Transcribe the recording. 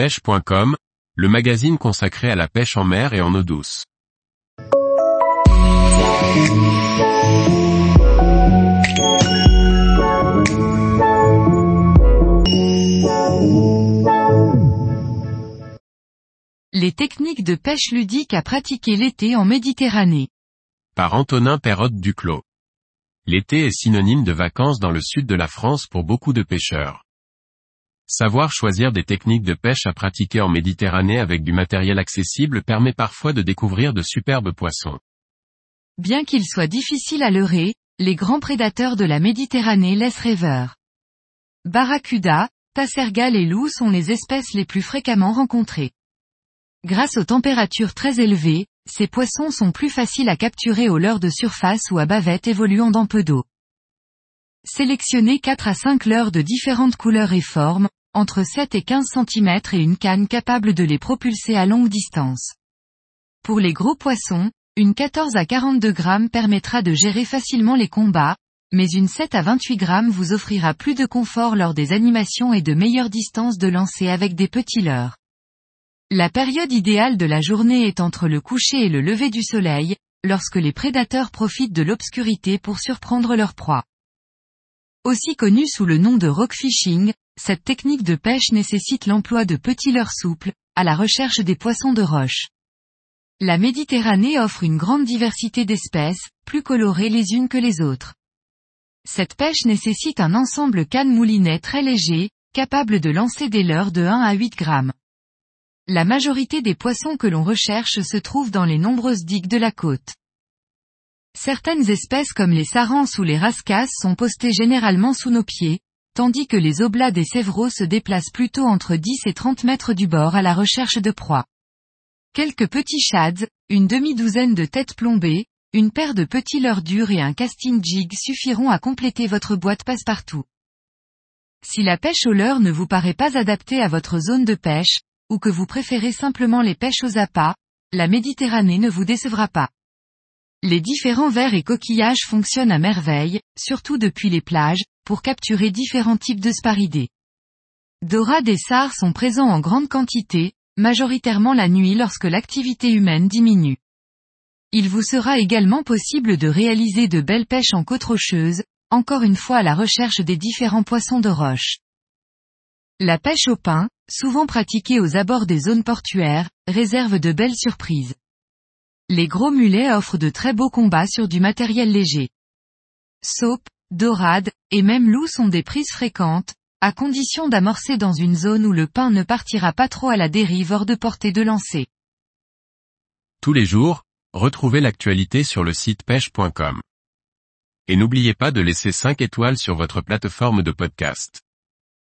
pêche.com, le magazine consacré à la pêche en mer et en eau douce. Les techniques de pêche ludique à pratiquer l'été en Méditerranée. Par Antonin Perrotte Duclos. L'été est synonyme de vacances dans le sud de la France pour beaucoup de pêcheurs. Savoir choisir des techniques de pêche à pratiquer en Méditerranée avec du matériel accessible permet parfois de découvrir de superbes poissons. Bien qu'il soit difficile à leurrer, les grands prédateurs de la Méditerranée laissent rêveur. Barracuda, tassergal et loup sont les espèces les plus fréquemment rencontrées. Grâce aux températures très élevées, ces poissons sont plus faciles à capturer au leurre de surface ou à bavette évoluant dans peu d'eau. Sélectionnez 4 à 5 leurres de différentes couleurs et formes, entre 7 et 15 cm et une canne capable de les propulser à longue distance. Pour les gros poissons, une 14 à 42 grammes permettra de gérer facilement les combats, mais une 7 à 28 grammes vous offrira plus de confort lors des animations et de meilleures distances de lancer avec des petits leurres. La période idéale de la journée est entre le coucher et le lever du soleil, lorsque les prédateurs profitent de l'obscurité pour surprendre leur proie. Aussi connue sous le nom de rock fishing, cette technique de pêche nécessite l'emploi de petits leurres souples, à la recherche des poissons de roche. La Méditerranée offre une grande diversité d'espèces, plus colorées les unes que les autres. Cette pêche nécessite un ensemble canne-moulinet très léger, capable de lancer des leurres de 1 à 8 grammes. La majorité des poissons que l'on recherche se trouvent dans les nombreuses digues de la côte. Certaines espèces comme les sarances ou les rascasses sont postées généralement sous nos pieds, tandis que les oblats des sévreaux se déplacent plutôt entre 10 et 30 mètres du bord à la recherche de proies. Quelques petits shads, une demi-douzaine de têtes plombées, une paire de petits leurres durs et un casting jig suffiront à compléter votre boîte passe-partout. Si la pêche au leurre ne vous paraît pas adaptée à votre zone de pêche, ou que vous préférez simplement les pêches aux appâts, la Méditerranée ne vous décevra pas. Les différents vers et coquillages fonctionnent à merveille, surtout depuis les plages, pour capturer différents types de sparidés. Dorades et sars sont présents en grande quantité, majoritairement la nuit lorsque l'activité humaine diminue. Il vous sera également possible de réaliser de belles pêches en côte rocheuse, encore une fois à la recherche des différents poissons de roche. La pêche au pain, souvent pratiquée aux abords des zones portuaires, réserve de belles surprises. Les gros mulets offrent de très beaux combats sur du matériel léger. Saupe, dorade, et même loup sont des prises fréquentes, à condition d'amorcer dans une zone où le pain ne partira pas trop à la dérive hors de portée de lancer. Tous les jours, retrouvez l'actualité sur le site pêche.com. Et n'oubliez pas de laisser 5 étoiles sur votre plateforme de podcast.